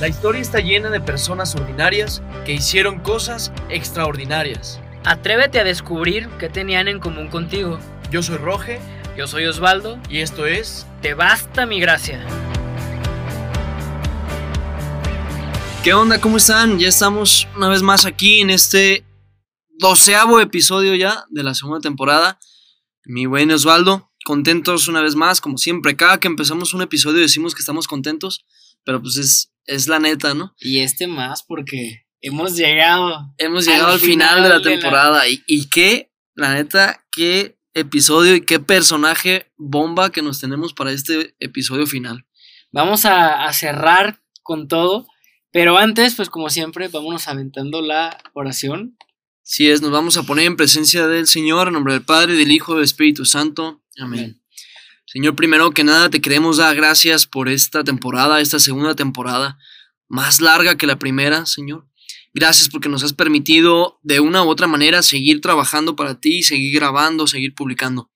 La historia está llena de personas ordinarias que hicieron cosas extraordinarias. Atrévete a descubrir qué tenían en común contigo. Yo soy Roge Yo soy Osvaldo. y esto es... Te basta mi gracia. ¿Qué onda? ¿Cómo están? Ya estamos una vez más aquí en este doceavo episodio ya de la segunda temporada. Mi buen Osvaldo, contentos una vez más, como siempre. Cada que empezamos un episodio decimos que estamos contentos, pero pues es, es la neta, ¿no? Y este más porque hemos llegado. Hemos llegado al, final, de la temporada. Y, y qué, la neta, qué episodio y qué personaje bomba que nos tenemos para este episodio final. Vamos a, a cerrar con todo. Pero antes, pues como siempre, vámonos aventando la oración. Si es, nos vamos a poner en presencia del Señor, en nombre del Padre, del Hijo, del Espíritu Santo. Amén. Amén. Señor, primero que nada, te queremos dar gracias por esta temporada, esta segunda temporada, más larga que la primera, Señor. Gracias porque nos has permitido de una u otra manera seguir trabajando para ti, seguir grabando, seguir publicando.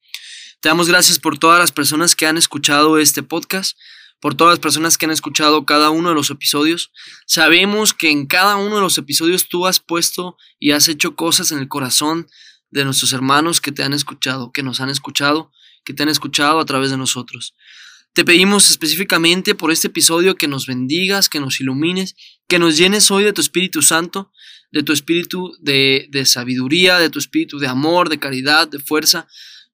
Te damos gracias por todas las personas que han escuchado este podcast, por todas las personas que han escuchado cada uno de los episodios. Sabemos que en cada uno de los episodios tú has puesto y has hecho cosas en el corazón de nuestros hermanos que te han escuchado, que nos han escuchado, que te han escuchado a través de nosotros. Te pedimos específicamente por este episodio que nos bendigas, que nos ilumines, que nos llenes hoy de tu Espíritu Santo, de tu espíritu de, de sabiduría, de tu espíritu de amor, de caridad, de fuerza,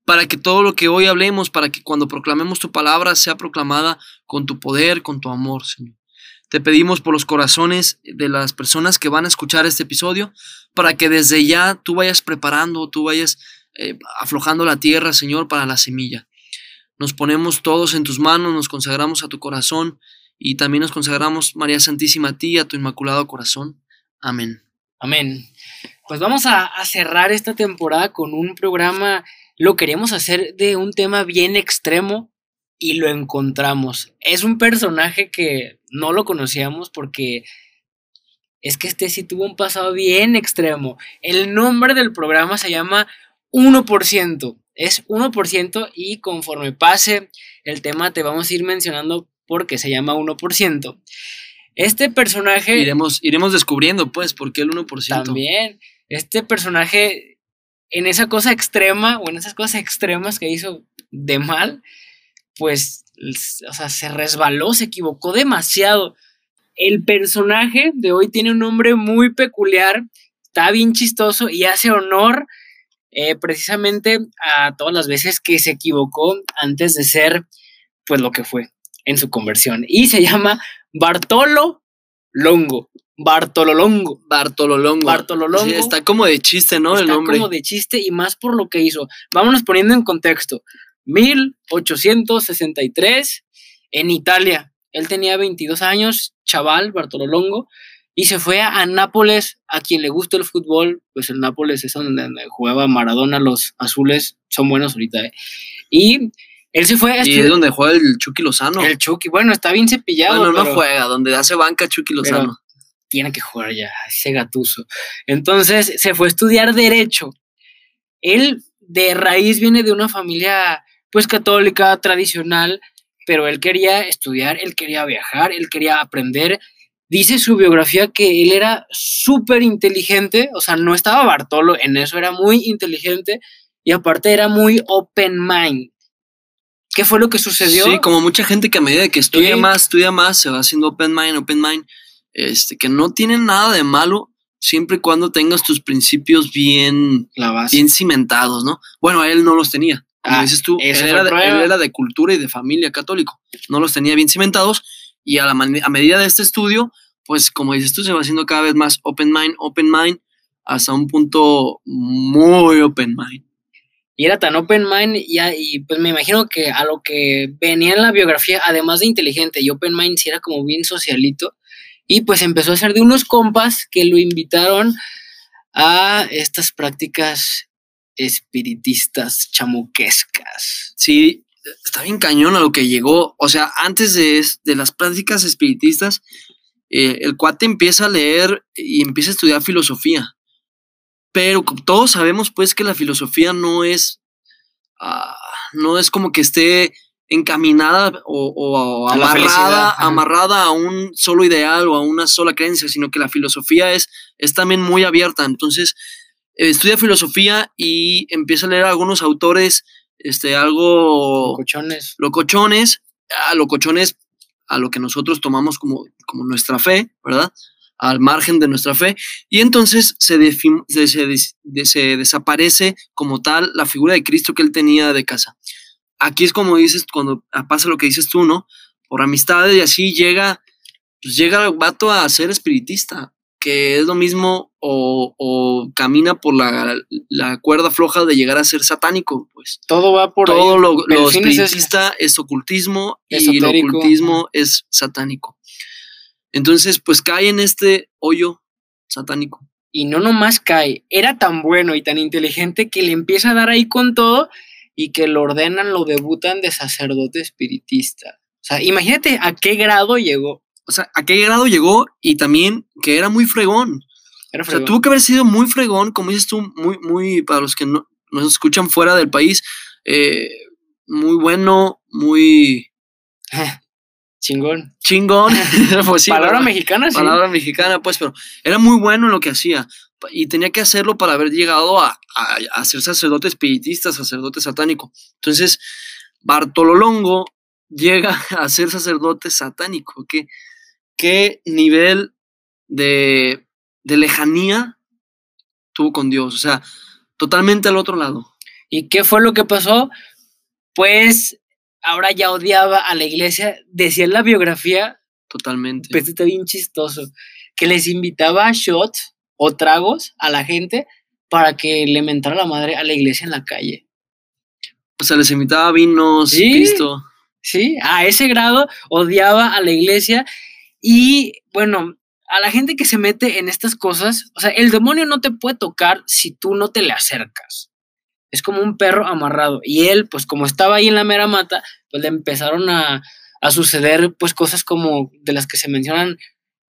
para que todo lo que hoy hablemos, para que cuando proclamemos tu palabra sea proclamada con tu poder, con tu amor, Señor. Te pedimos por los corazones de las personas que van a escuchar este episodio, para que desde ya tú vayas preparando, tú vayas eh, aflojando la tierra, Señor, para la semilla. Nos ponemos todos en tus manos, nos consagramos a tu corazón y también nos consagramos, María Santísima, a ti, a tu inmaculado corazón. Amén. Amén. Pues vamos a, a cerrar esta temporada con un programa. Lo queríamos hacer de un tema bien extremo y lo encontramos. Es un personaje que no lo conocíamos porque es que este sí tuvo un pasado bien extremo. El nombre del programa se llama 1%. Es 1% y conforme pase el tema te vamos a ir mencionando por qué se llama 1%. Este personaje... Iremos, iremos descubriendo, pues, por qué el 1%. También, este personaje en esa cosa extrema o en esas cosas extremas que hizo de mal, pues, o sea, se resbaló, se equivocó demasiado. El personaje de hoy tiene un nombre muy peculiar, está bien chistoso y hace honor eh, precisamente a todas las veces que se equivocó antes de ser, pues, lo que fue en su conversión. Y se llama Bartolo Longo. Bartololongo. Bartololongo. Bartololongo. Sí, está como de chiste, ¿no? Está el nombre. como de chiste y más por lo que hizo. Vámonos poniendo en contexto. 1863 en Italia. Él tenía 22 años, chaval, Bartolo Longo, y se fue a, a Nápoles. A quien le gusta el fútbol, pues el Nápoles es donde, donde jugaba Maradona, los azules son buenos ahorita. ¿eh? Y él se fue a Y es estudiar- donde juega el Chucky Lozano. El Chucky, bueno, está bien cepillado. bueno, no juega, donde hace banca Chucky Lozano. tiene que jugar ya, ese gatuso. Entonces se fue a estudiar Derecho. Él de raíz viene de una familia pues católica, tradicional, pero él quería estudiar, él quería viajar, él quería aprender. Dice su biografía que él era súper inteligente, o sea, no estaba Bartolo en eso, era muy inteligente y aparte era muy open mind. ¿Qué fue lo que sucedió? Sí, como mucha gente que a medida que estudia Sí. más, estudia más, se va haciendo open mind, open mind, este, que no tiene nada de malo siempre y cuando tengas tus principios bien, La base. bien cimentados, ¿no? Bueno, él no los tenía. Como Ah, dices tú, él era, de, él problema. era de cultura y de familia católico. No los tenía bien cimentados y a, la a medida de este estudio, pues como dices tú, se va haciendo cada vez más open mind, open mind, hasta un punto muy open mind. Y era tan open mind y, pues me imagino que a lo que venía en la biografía, además de inteligente y open mind, sí era como bien socialito. Y pues empezó a ser de unos compas que lo invitaron a estas prácticas espiritistas chamuquescas. Sí, está bien cañón a lo que llegó. O sea, antes de, de las prácticas espiritistas, eh, el cuate empieza a leer y empieza a estudiar filosofía. Pero todos sabemos, pues, que la filosofía no es, ah, no es como que esté encaminada o, A amarrada, a un solo ideal o a una sola creencia, sino que la filosofía es, es también muy abierta. Entonces, eh, estudia filosofía y empieza a leer algunos autores, este, algo Cochones. locochones, a locochones a lo que nosotros tomamos como, como nuestra fe, ¿verdad? Al margen de nuestra fe. Y entonces se, se, se des- de- se desaparece como tal la figura de Cristo que él tenía de casa. Aquí es como dices, cuando pasa lo que dices tú, ¿no? Por amistades y así llega, pues llega el vato a ser espiritista, que es lo mismo o, o camina por la, la cuerda floja de llegar a ser satánico, pues Todo va por todo ahí. lo, lo es espiritista es, ocultismo y el ocultismo es satánico. Entonces, pues cae en este hoyo satánico. Y no nomás cae, era tan bueno y tan inteligente que le empieza a dar ahí con todo y que lo ordenan, lo debutan de sacerdote espiritista. O sea, imagínate a qué grado llegó. O sea, a qué grado llegó y también que era muy fregón. Era O sea, fregón. tuvo que haber sido muy fregón, como dices tú, muy, muy, para los que no nos escuchan fuera del país, eh, muy bueno, muy Chingón. chingón. pues sí, Palabra ¿verdad? mexicana, sí. palabra mexicana, pues, pero era muy bueno en lo que hacía y tenía que hacerlo para haber llegado a, a- a ser sacerdote espiritista, sacerdote satánico. Entonces, Bartololongo llega a ser sacerdote satánico. ¿Qué, qué nivel de, de lejanía tuvo con Dios? O sea, totalmente al otro lado. ¿Y qué fue lo que pasó? Pues ahora ya odiaba a la iglesia. Decía en la biografía, Totalmente. pues está bien chistoso, que les invitaba a shots o tragos a la gente para que le mentara la madre a la iglesia en la calle. O sea, les invitaba vinos, Sí. Cristo. ¿Sí? A ese grado odiaba a la iglesia y bueno, a la gente que se mete en estas cosas, o sea, el demonio no te puede tocar si tú no te le acercas. Es como un perro amarrado. Y él, pues como estaba ahí en la mera mata, pues le empezaron a, a suceder pues cosas como de las que se mencionan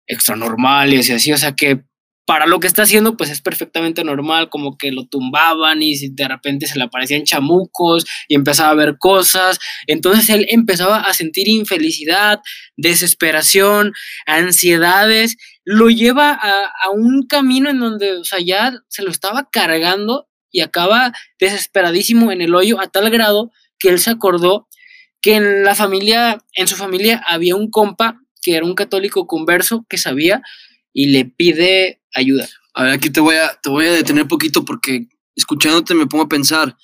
extranormales y así, o sea que para lo que está haciendo pues es perfectamente normal, como que lo tumbaban y de repente se le aparecían chamucos y empezaba a ver cosas, entonces él empezaba a sentir infelicidad, desesperación, ansiedades, lo lleva a, a un camino en donde, o sea, ya se lo estaba cargando y acaba desesperadísimo en el hoyo a tal grado que él se acordó que en la familia, en su familia había un compa que era un católico converso que sabía y le pide ayuda. A ver, aquí te voy a, te voy a detener poquito porque escuchándote me pongo a pensar.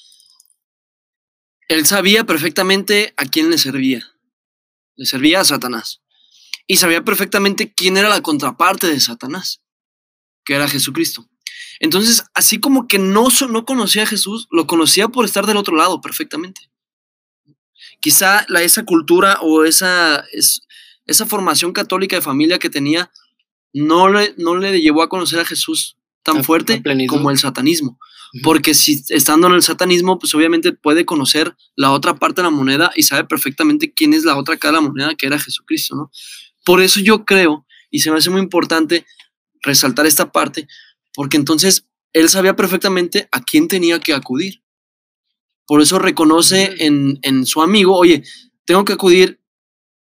Él sabía perfectamente a quién le servía. Le servía a Satanás. Y sabía perfectamente quién era la contraparte de Satanás, que era Jesucristo. Entonces, así como que no, no conocía a Jesús, lo conocía por estar del otro lado perfectamente. Quizá la, esa cultura o esa, es- esa formación católica de familia que tenía no le, no le llevó a conocer a Jesús tan A- fuerte como el satanismo. Porque si estando en el satanismo, pues obviamente puede conocer la otra parte de la moneda y sabe perfectamente quién es la otra cara de la moneda, que era Jesucristo, ¿no? Por eso yo creo, y se me hace muy importante resaltar esta parte, porque entonces él sabía perfectamente a quién tenía que acudir. Por eso reconoce en, en su amigo, oye, tengo que acudir,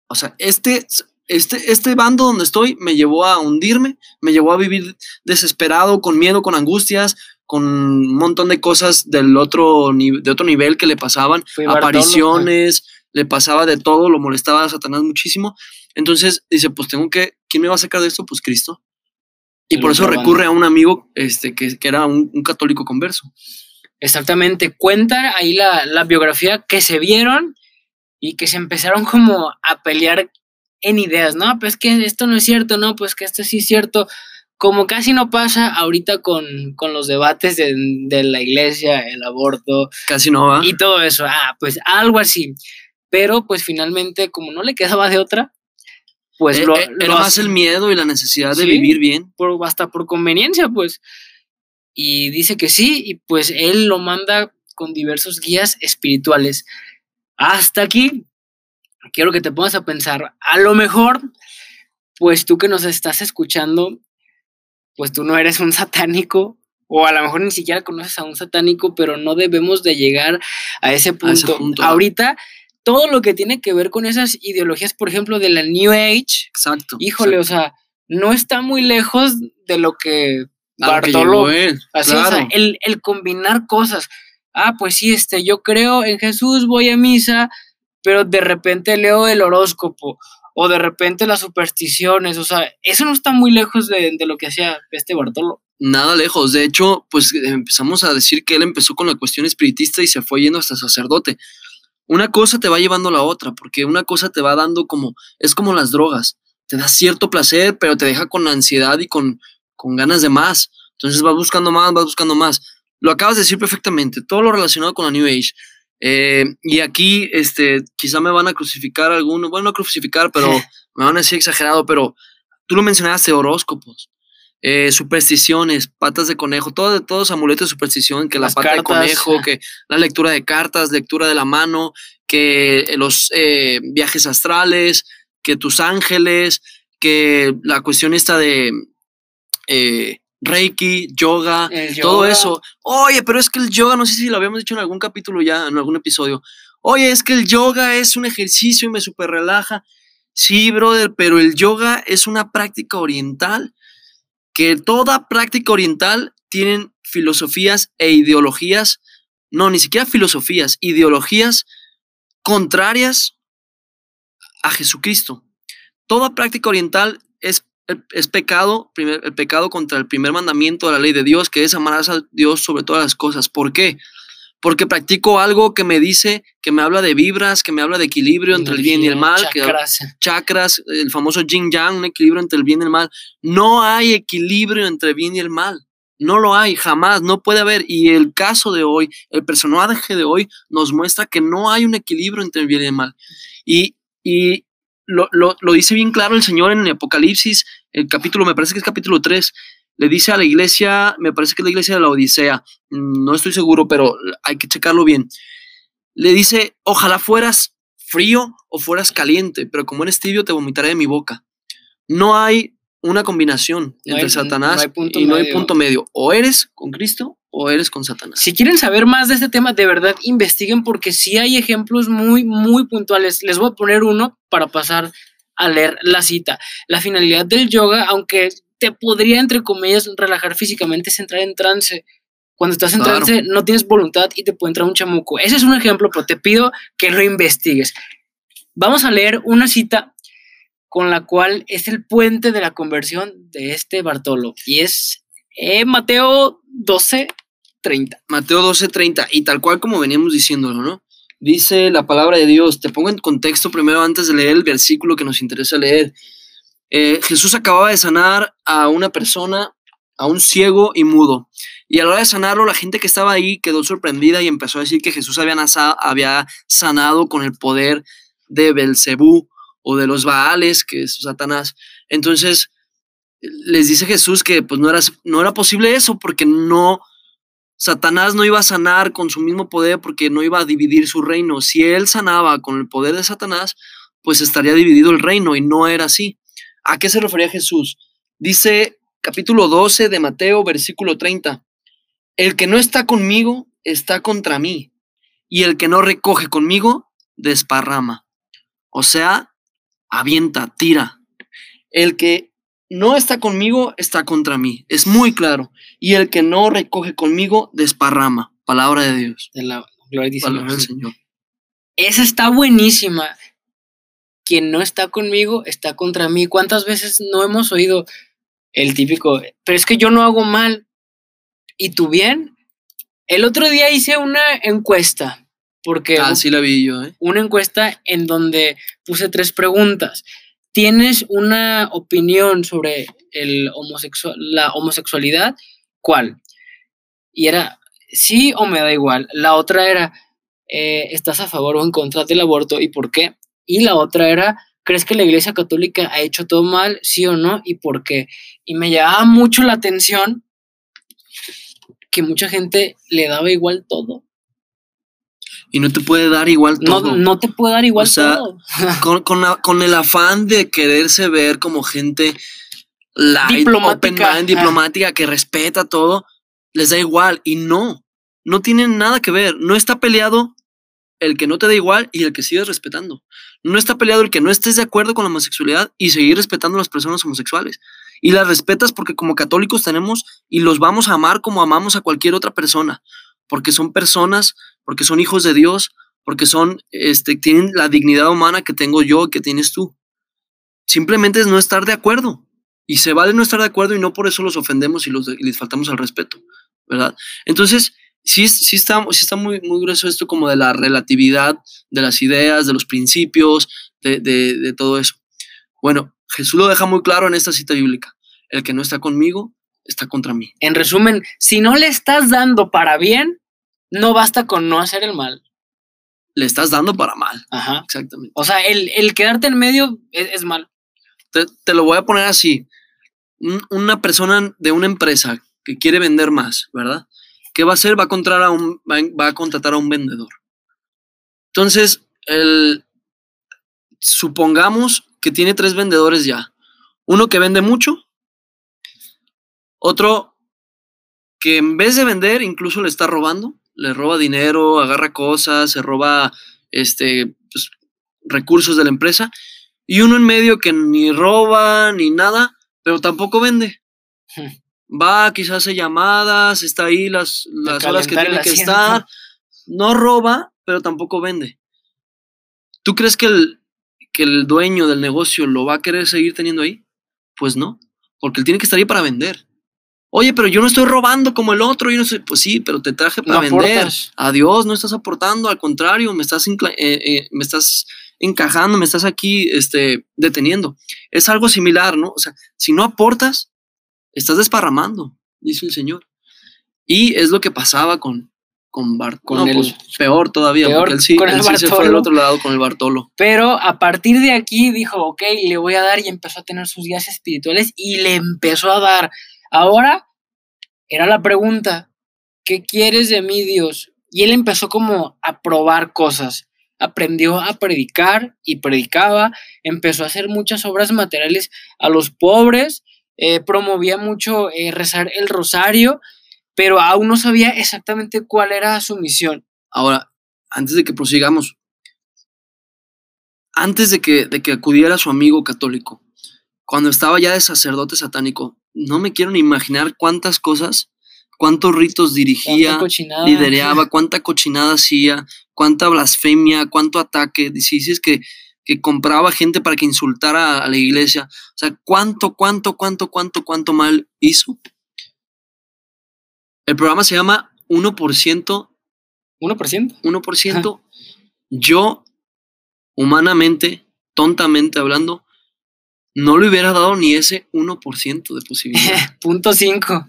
o sea, este, este, este bando donde estoy me llevó a hundirme, me llevó a vivir desesperado, con miedo, con angustias, con un montón de cosas del otro, de otro nivel que le pasaban, Fue Bartolo, apariciones, le pasaba de todo, lo molestaba a Satanás muchísimo. Entonces dice, pues tengo que, ¿quién me va a sacar de esto? Pues Cristo. Y El por eso recurre bando. a un amigo este, que, que era un, un católico converso. Exactamente, cuenta ahí la, la biografía que se vieron y que se empezaron como a pelear en ideas, ¿no? Pues que esto no es cierto, no, pues que esto sí es cierto. Como casi no pasa ahorita con, con los debates de, de la iglesia, el aborto Casi no va. y todo eso. Ah, pues algo así. Pero pues finalmente, como no le quedaba de otra, pues Eh, lo, eh, lo era más el miedo y la necesidad de Sí. vivir bien. por, hasta por conveniencia, pues. Y dice que sí, y pues él lo manda con diversos guías espirituales. Hasta aquí, quiero que te pongas a pensar, a lo mejor, pues tú que nos estás escuchando, pues tú no eres un satánico, o a lo mejor ni siquiera conoces a un satánico, pero no debemos de llegar a ese punto. ese punto, ¿no? Ahorita todo lo que tiene que ver con esas ideologías, por ejemplo, de la New Age, Exacto. híjole, exacto. o sea, no está muy lejos de lo que A lo que Bartolo él, Así, o sea, claro. el, el combinar cosas. Ah, pues sí, este, yo creo en Jesús, voy a misa, pero de repente leo el horóscopo, o de repente las supersticiones, o sea, eso no está muy lejos de, de lo que hacía este Bartolo. Nada lejos. De hecho, pues empezamos a decir que él empezó con la cuestión espiritista y se fue yendo hasta sacerdote. Una cosa te va llevando a la otra, porque una cosa te va dando como, es como las drogas. Te da cierto placer, pero te deja con ansiedad y con, con ganas de más. Entonces vas buscando más, vas buscando más. Lo acabas de decir perfectamente, todo lo relacionado con la New Age. Eh, y aquí, este, quizá me van a crucificar algunos, bueno, no crucificar, pero me van a decir exagerado, pero tú lo mencionaste, horóscopos, eh, supersticiones, patas de conejo, todo, todos amuletos de superstición, que la Las pata de conejo, que la lectura de cartas, lectura de la mano, que los eh, viajes astrales, que tus ángeles, que la cuestión esta de eh, Reiki, yoga, todo eso. Oye, pero es que el yoga, no sé si lo habíamos dicho en algún capítulo ya, en algún episodio. Oye, es que el yoga es un ejercicio y me super relaja. Sí, brother, pero el yoga es una práctica oriental que toda práctica oriental tienen filosofías e ideologías, no, ni siquiera filosofías, ideologías contrarias a Jesucristo. Toda práctica oriental es, es pecado, primer- el pecado contra el primer mandamiento de la ley de Dios, que es amarás a Dios sobre todas las cosas. ¿Por qué? Porque practico algo que me dice, que me habla de vibras, que me habla de equilibrio entre el bien y el mal, que Chakras. chakras, el famoso yin yang, un equilibrio entre el bien y el mal. No hay equilibrio entre el bien y el mal. No lo hay, jamás, no puede haber. Y el caso de hoy, el personaje de hoy, nos muestra que no hay un equilibrio entre el bien y el mal. Y, y lo, lo- lo dice bien claro el Señor en el Apocalipsis, el capítulo, me parece que es capítulo 3. Le dice a la iglesia, me parece que es la iglesia de la Odisea, mm, no estoy seguro, pero hay que checarlo bien. Le dice, ojalá fueras frío o fueras caliente, pero como eres tibio te vomitaré de mi boca. No hay una combinación No entre hay- Satanás no y no hay punto medio. O eres con Cristo o eres con Satanás. Si quieren saber más de este tema, de verdad investiguen porque sí hay ejemplos muy, muy puntuales. Les voy a poner uno para pasar a leer la cita. La finalidad del yoga, aunque te podría, entre comillas, relajar físicamente, es entrar en trance. Cuando estás en Claro. trance, no tienes voluntad y te puede entrar un chamuco. Ese es un ejemplo, pero te pido que lo investigues. Vamos a leer una cita con la cual es el puente de la conversión de este Bartolo. Y es eh, Mateo 12, 30. Mateo 12:30, y tal cual como veníamos diciéndolo, ¿no? Dice la palabra de Dios, te pongo en contexto primero antes de leer el versículo que nos interesa leer. Eh, Jesús acababa de sanar a una persona, a un ciego y mudo. Y a la hora de sanarlo, la gente que estaba ahí quedó sorprendida y empezó a decir que Jesús había, nasa- había sanado con el poder de Belcebú o de los Baales, que es Satanás. Entonces, les dice Jesús que pues no era, no era posible eso porque no, Satanás no iba a sanar con su mismo poder porque no iba a dividir su reino. Si él sanaba con el poder de Satanás, pues estaría dividido el reino y no era así. ¿A qué se refería Jesús? Dice capítulo 12 de Mateo, versículo 30. El que no está conmigo está contra mí y el que no recoge conmigo desparrama. O sea, avienta, tira. El que no está conmigo está contra mí. Es muy claro. Y el que no recoge conmigo desparrama. Palabra de Dios. De la gloria del Señor. Señor. Esa está buenísima. Quien no está conmigo está contra mí. ¿Cuántas veces no hemos oído el típico, pero es que yo no hago mal y tú bien? El otro día hice una encuesta, porque Ah, sí la vi yo, ¿eh? una encuesta en donde puse tres preguntas. ¿Tienes una opinión sobre el homosexual, la homosexualidad? ¿Cuál? Y era sí o me da igual. La otra era, eh, ¿estás a favor o en contra del aborto y por qué? Y la otra era, ¿crees que la Iglesia Católica ha hecho todo mal, sí o no y por qué? Y me llamaba mucho la atención que mucha gente le daba igual todo. Y no te puede dar igual No, todo. no te puede dar igual O sea, todo. Con, con la- con el afán de quererse ver como gente light, Diplomática. open mind, diplomática, que respeta todo, les da igual. Y no, no tienen nada que ver. No está peleado el que no te da igual y el que sigues respetando. No está peleado el que no estés de acuerdo con la homosexualidad y seguir respetando a las personas homosexuales. Y las respetas porque como católicos tenemos y los vamos a amar como amamos a cualquier otra persona, porque son personas, porque son hijos de Dios, porque son, este, tienen la dignidad humana que tengo yo, que tienes tú. Simplemente es no estar de acuerdo. Y se vale no estar de acuerdo y no por eso los ofendemos y, los, y les faltamos al respeto, ¿verdad? Entonces, sí, sí, está, sí está muy, muy grueso esto como de la relatividad de las ideas, de los principios, de, de, de todo eso. Bueno, Jesús lo deja muy claro en esta cita bíblica. El que no está conmigo está contra mí. En resumen, si no le estás dando para bien, no basta con no hacer el mal. Le estás dando para mal. Ajá. Exactamente. O sea, el, el quedarte en medio es, es mal. Te, te, lo voy a poner así. Un, una persona de una empresa que quiere vender más, ¿verdad? ¿Qué va a hacer? Va a, contratar a un, va a contratar a un vendedor. Entonces, el, supongamos que tiene tres vendedores ya. Uno que vende mucho, otro que en vez de vender incluso le está robando, le roba dinero, agarra cosas, se roba este, pues, recursos de la empresa, y uno en medio que ni roba ni nada, pero tampoco vende. Va, quizás hace llamadas, está ahí las, las horas que tiene que estar, no roba, pero tampoco vende. ¿Tú crees que el, que el dueño del negocio lo va a querer seguir teniendo ahí? Pues no, porque él tiene que estar ahí para vender. Oye, pero yo no estoy robando como el otro, yo no sé, pues sí, pero te traje para No vender. aportas. Adiós, no estás aportando, al contrario, me estás, eh, eh, me estás encajando, me estás aquí este, deteniendo. Es algo similar, ¿no? O sea, si no aportas, estás desparramando, dice el Señor. Y es lo que pasaba con, con Bart. Con no, el- pues, peor todavía, peor porque él sí, con el sí se fue al Bartolo. otro lado con el Bartolo. Pero a partir de aquí dijo, ok, le voy a dar y empezó a tener sus guías espirituales y le empezó a dar. Ahora era la pregunta, ¿qué quieres de mí, Dios? Y él empezó como a probar cosas. Aprendió a predicar y predicaba, empezó a hacer muchas obras materiales a los pobres, eh, promovía mucho eh, rezar el rosario, pero aún no sabía exactamente cuál era su misión. Ahora, antes de que prosigamos, antes de que, de que acudiera su amigo católico, cuando estaba ya de sacerdote satánico, no me quiero ni imaginar cuántas cosas, cuántos ritos dirigía, lidereaba, cuánta cochinada hacía, cuánta blasfemia, cuánto ataque. Dices que, que compraba gente para que insultara a la iglesia. O sea, cuánto, cuánto, cuánto, cuánto, cuánto mal hizo. El programa se llama 1%, 1%. 1%. Yo, humanamente, tontamente hablando, no le hubiera dado ni ese 1% de posibilidad. Punto 5.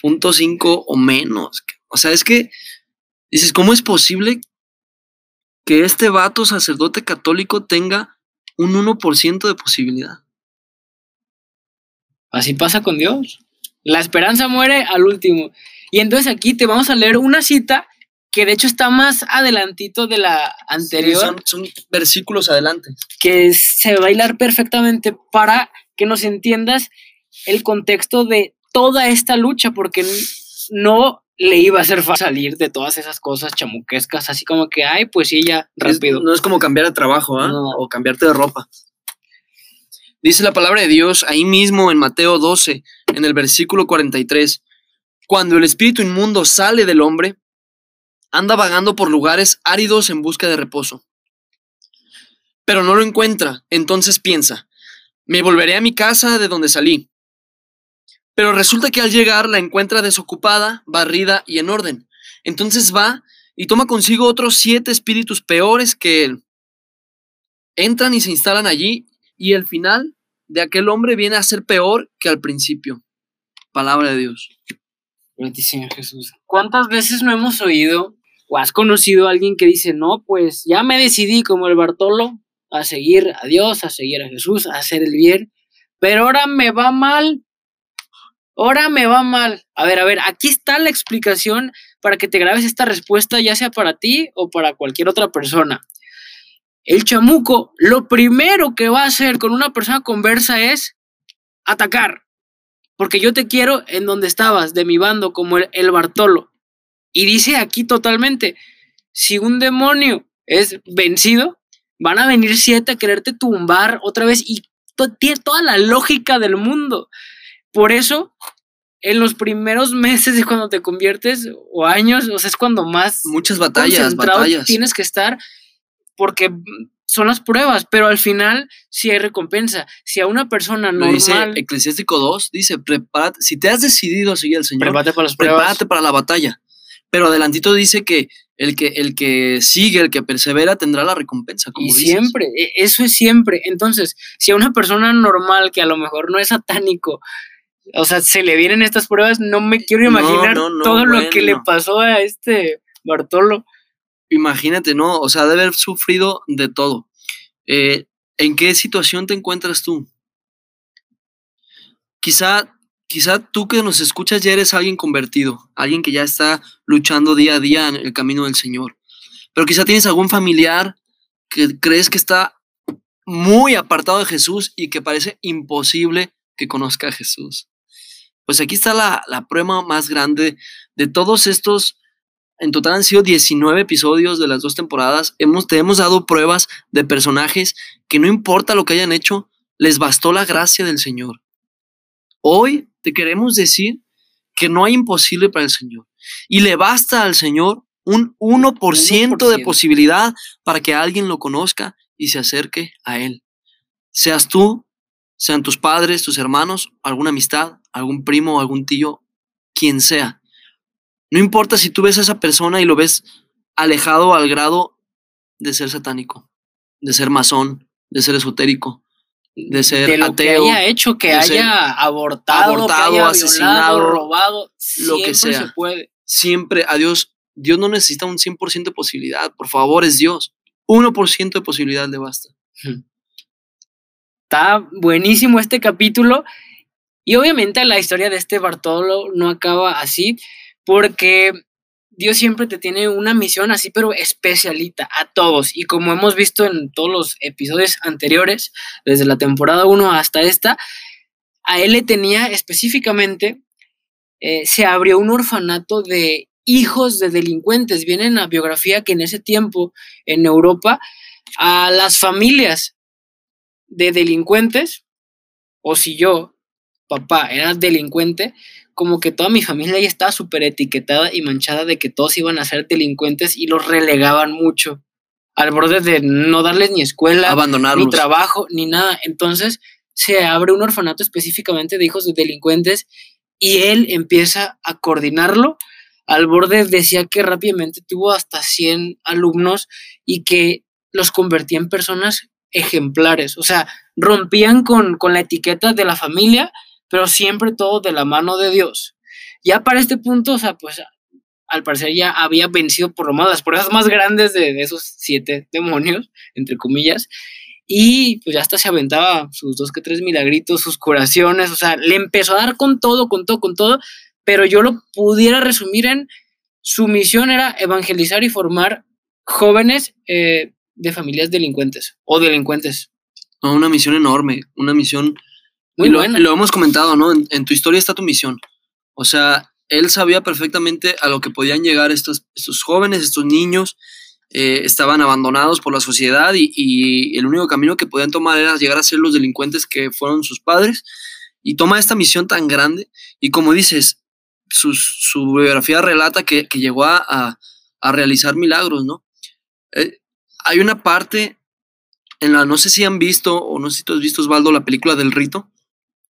punto cinco o menos. O sea, es que dices, ¿cómo es posible que este vato sacerdote católico tenga un 1% de posibilidad? Así pasa con Dios. La esperanza muere al último. Y entonces aquí te vamos a leer una cita que de hecho está más adelantito de la anterior, Son, son versículos adelante. que se va a hilar perfectamente para que nos entiendas el contexto de toda esta lucha, porque no le iba a hacer fácil salir de todas esas cosas chamuquescas, así como que, ay, pues sí, ya, Es- rápido. no es como cambiar de trabajo ¿ah? No. o cambiarte de ropa. Dice la palabra de Dios ahí mismo en Mateo 12, en el versículo 43. Cuando el espíritu inmundo sale del hombre, anda vagando por lugares áridos en busca de reposo. Pero no lo encuentra, entonces piensa, me volveré a mi casa de donde salí. Pero resulta que al llegar la encuentra desocupada, barrida y en orden. Entonces va y toma consigo otros siete espíritus peores que él. Entran y se instalan allí y el final de aquel hombre viene a ser peor que al principio. Palabra de Dios. Santísimo Jesús. ¿Cuántas veces no hemos oído o has conocido a alguien que dice, no, pues ya me decidí como el Bartolo a seguir a Dios, a seguir a Jesús, a hacer el bien, pero ahora me va mal? Ahora me va mal. A ver, a ver, aquí está la explicación para que te grabes esta respuesta, ya sea para ti o para cualquier otra persona. El chamuco, lo primero que va a hacer con una persona conversa es atacar. Porque yo te quiero en donde estabas, de mi bando, como el, el Bartolo. Y dice aquí totalmente, si un demonio es vencido, van a venir siete a quererte tumbar otra vez y tiene toda la lógica del mundo. Por eso, en los primeros meses de cuando te conviertes o años, o sea, es cuando más muchas batallas, batallas tienes que estar porque son las pruebas, pero al final sí hay recompensa. Si a una persona normal. dice Eclesiástico 2, dice, prepárate, si te has decidido a seguir al Señor, prepárate para las pruebas. Prepárate para la batalla. Pero adelantito dice que el que, el que sigue, el que persevera, tendrá la recompensa. y siempre, e, eso es siempre. Entonces, si a una persona normal que a lo mejor no es satánico, o sea, se le vienen estas pruebas, no me quiero imaginar todo lo que le pasó a este Bartolo imagínate, ¿no? O sea, de haber sufrido de todo. Eh, ¿En qué situación te encuentras tú? Quizá, quizá tú que nos escuchas ya eres alguien convertido, alguien que ya está luchando día a día en el camino del Señor. Pero quizá tienes algún familiar que crees que está muy apartado de Jesús y que parece imposible que conozca a Jesús. Pues aquí está la, la prueba más grande de todos estos en total han sido 19 episodios de las dos temporadas. Hemos, te hemos dado pruebas de personajes que no importa lo que hayan hecho, les bastó la gracia del Señor. Hoy te queremos decir que no hay imposible para el Señor. Y le basta al Señor un 1%, de posibilidad para que alguien lo conozca y se acerque a Él. Seas tú, sean tus padres, tus hermanos, alguna amistad, algún primo, algún tío, quien sea. No importa si tú ves a esa persona y lo ves alejado al grado de ser satánico, de ser masón, de ser esotérico, de ser de lo ateo, que haya hecho, que haya abortado, abortado que haya asesinado, robado, lo que sea. se puede. Siempre a Dios, Dios no necesita un 100% de posibilidad, por favor, es Dios. 1% de posibilidad le basta. Está buenísimo este capítulo y obviamente la historia de este Bartolo no acaba así porque Dios siempre te tiene una misión así, pero especialita a todos. Y como hemos visto en todos los episodios anteriores, desde la temporada 1 hasta esta, a él le tenía específicamente, eh, se abrió un orfanato de hijos de delincuentes. Viene en la biografía que en ese tiempo en Europa a las familias de delincuentes, o si yo, papá, era delincuente, como que toda mi familia ya estaba súper etiquetada y manchada de que todos iban a ser delincuentes y los relegaban mucho, al borde de no darles ni escuela, ni trabajo, ni nada. Entonces se abre un orfanato específicamente de hijos de delincuentes y él empieza a coordinarlo. Al borde decía que rápidamente tuvo hasta 100 alumnos y que los convertía en personas ejemplares, o sea, rompían con, con la etiqueta de la familia pero siempre todo de la mano de Dios. Ya para este punto, o sea, pues al parecer ya había vencido por lo menos las pruebas más grandes de, esos siete demonios, entre comillas, y pues ya hasta se aventaba sus dos que tres milagritos, sus curaciones, o sea, le empezó a dar con todo, con todo, con todo, pero yo lo pudiera resumir en su misión era evangelizar y formar jóvenes eh, de familias delincuentes o delincuentes. una misión enorme, una misión y lo, hemos comentado, ¿no? En, tu historia está tu misión. O sea, él sabía perfectamente a lo que podían llegar estos, estos jóvenes, estos niños. Eh, estaban abandonados por la sociedad y, el único camino que podían tomar era llegar a ser los delincuentes que fueron sus padres. Y toma esta misión tan grande y como dices, su, su biografía relata que, llegó a, realizar milagros, ¿no? Eh, hay una parte en la, no sé si han visto o no sé si tú has visto, Osvaldo, la película del rito.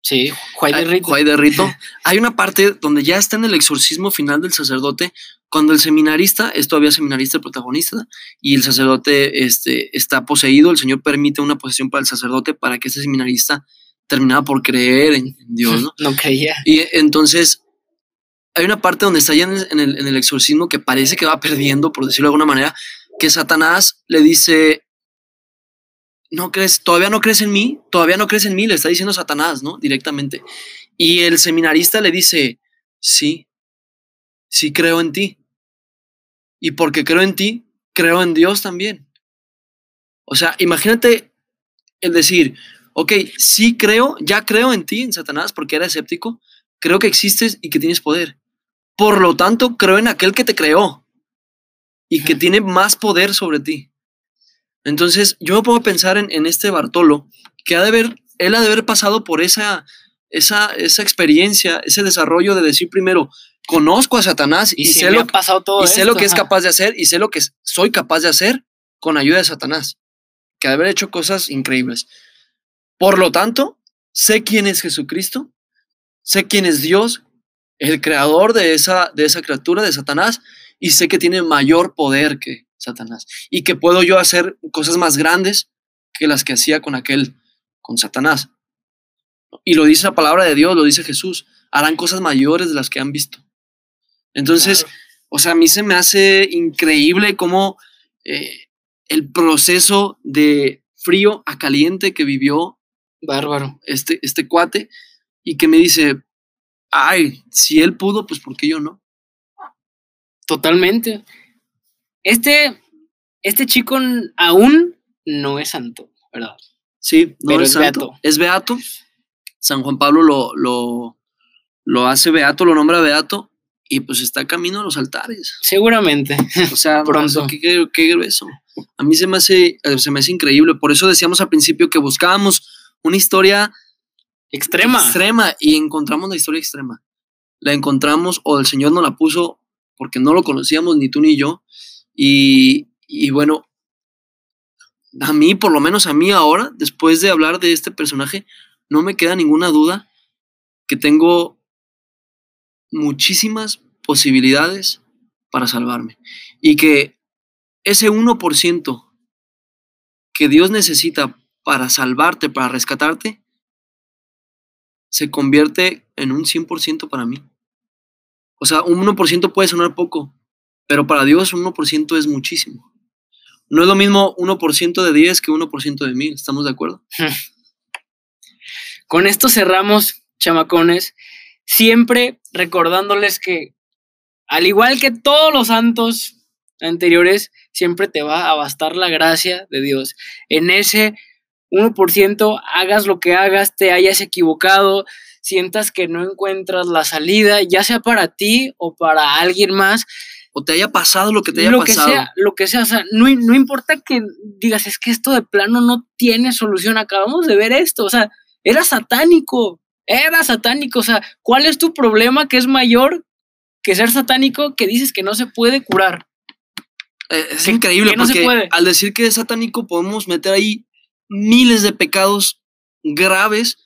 Sí, Juay de Rito. de Rito. Hay una parte donde ya está en el exorcismo final del sacerdote, cuando el seminarista, es todavía seminarista el protagonista, y el sacerdote este, está poseído, el Señor permite una posesión para el sacerdote para que ese seminarista terminara por creer en, Dios, ¿no? no creía. Y entonces hay una parte donde está ya en el, en el exorcismo que parece que va perdiendo, por decirlo de alguna manera, que Satanás le dice, no crees, todavía no crees en mí, todavía no crees en mí, le está diciendo Satanás, ¿no? Directamente. Y el seminarista le dice, sí, sí creo en ti. Y porque creo en ti, creo en Dios también. O sea, imagínate el decir, ok, sí creo, ya creo en ti, en Satanás, porque era escéptico, creo que existes y que tienes poder. Por lo tanto, creo en aquel que te creó y que tiene más poder sobre ti. Entonces, yo me puedo pensar en, en este Bartolo, que ha de haber, él ha de haber pasado por esa, esa, esa experiencia, ese desarrollo de decir primero, conozco a Satanás y, Y, si sé, lo, ha pasado todo y sé lo que es capaz de hacer y sé lo que soy capaz de hacer con ayuda de Satanás, que ha de haber hecho cosas increíbles. Por lo tanto, sé quién es Jesucristo, sé quién es Dios, el creador de esa, de esa criatura, de Satanás, y sé que tiene mayor poder que Satanás y que puedo yo hacer cosas más grandes que las que hacía con aquel, con Satanás. Y lo dice la palabra de Dios, lo dice Jesús, harán cosas mayores de las que han visto. Entonces, Claro. o sea, a mí se me hace increíble cómo eh, el proceso de frío a caliente que vivió Bárbaro. este, este cuate y que me dice, ay, si él pudo, pues ¿por qué yo no? Totalmente. Este, este chico aún no es santo, ¿verdad? Sí, no Pero es santo, beato. es beato. San Juan Pablo lo, lo, lo hace beato, lo nombra beato y pues está camino a los altares. Seguramente. O sea, Pronto. Qué- qué grueso. A mí se me, hace, eh, se me hace increíble. Por eso decíamos al principio que buscábamos una historia Extrema. extrema y encontramos la historia extrema. La encontramos o el Señor nos la puso porque no lo conocíamos ni tú ni yo. Y, bueno, a mí, por lo menos a mí ahora, después de hablar de este personaje, no me queda ninguna duda que tengo muchísimas posibilidades para salvarme. Y que ese 1% que Dios necesita para salvarte, para rescatarte, se convierte en un 100% para mí. O sea, un 1% puede sonar poco, pero para Dios un 1% es muchísimo. No es lo mismo 1% de 10 que 1% de 1000, ¿estamos de acuerdo? Con esto cerramos, chamacones, siempre recordándoles que, al igual que todos los santos anteriores, siempre te va a bastar la gracia de Dios. En ese 1%, hagas lo que hagas, te hayas equivocado, sientas que no encuentras la salida, ya sea para ti o para alguien más, O te haya pasado lo que te haya lo que pasado. sea, lo que sea, o sea, no, no importa que digas, es que esto de plano no tiene solución, acabamos de ver esto, o sea, era satánico, era satánico, o sea, ¿cuál es tu problema que es mayor que ser satánico que dices que no se puede curar? Eh, es que- increíble que no se porque puede. al decir que es satánico podemos meter ahí miles de pecados graves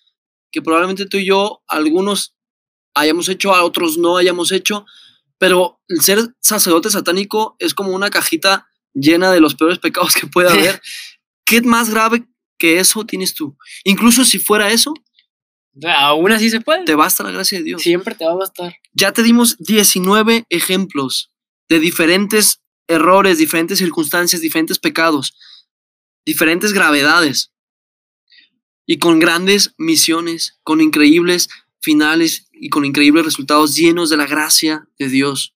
que probablemente tú y yo, algunos hayamos hecho, a otros no hayamos hecho, pero el ser sacerdote satánico es como una cajita llena de los peores pecados que puede haber. ¿Qué más grave que eso tienes tú? Incluso si fuera eso, aún así se puede. te basta la gracia de Dios. Siempre te va a bastar. Ya te dimos 19 ejemplos de diferentes errores, diferentes circunstancias, diferentes pecados, diferentes gravedades y con grandes misiones, con increíbles finales y con increíbles resultados llenos de la gracia de Dios.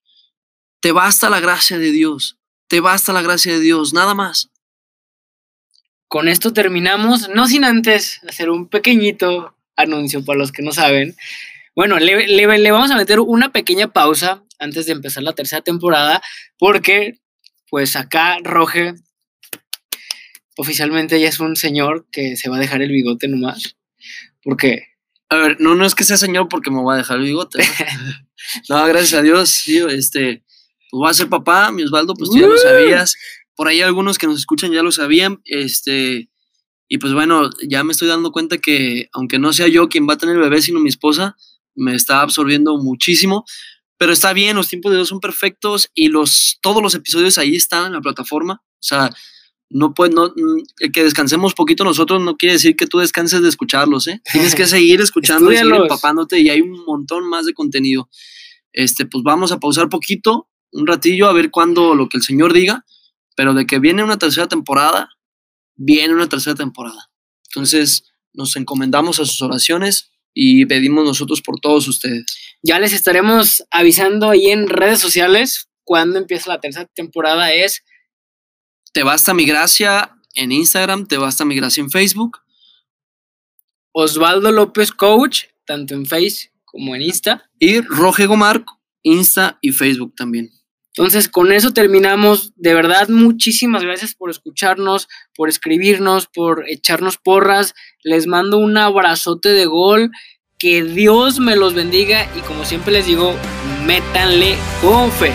Te basta la gracia de Dios, te basta la gracia de Dios, nada más. Con esto terminamos, no sin antes hacer un pequeñito anuncio para los que no saben. Bueno, le, vamos a meter una pequeña pausa antes de empezar la tercera temporada, porque pues acá Roge oficialmente ya es un señor que se va a dejar el bigote nomás. Porque A ver, no, no es que sea señor porque me voy a dejar el bigote. No, no gracias a Dios, sí, este, pues voy a ser papá, mi Osvaldo, pues tú ya lo sabías. Por ahí algunos que nos escuchan ya lo sabían, este, y pues bueno, ya me estoy dando cuenta que aunque no sea yo quien va a tener el bebé, sino mi esposa, me está absorbiendo muchísimo. Pero está bien, los tiempos de Dios son perfectos y los, todos los episodios ahí están en la plataforma. O sea, no puede, no, mm, el que descansemos poquito nosotros no quiere decir que tú descanses de escucharlos, ¿eh? Tienes que seguir escuchando y seguir empapándote y hay un montón más de contenido. Este, pues vamos a pausar poquito, un ratillo, a ver cuándo lo que el Señor diga, pero de que viene una tercera temporada, viene una tercera temporada. Entonces, nos encomendamos a sus oraciones y pedimos nosotros por todos ustedes. ya les estaremos avisando ahí en redes sociales cuando empieza la tercera temporada. Es Te basta mi gracia en Instagram, te basta mi gracia en Facebook. Osvaldo López Coach, tanto en Face como en Insta. Y Roge Gomar, Insta y Facebook también. Entonces, con eso terminamos. De verdad, muchísimas gracias por escucharnos, por escribirnos, por echarnos porras. Les mando un abrazote de gol. Que Dios me los bendiga y como siempre les digo, métanle con fe.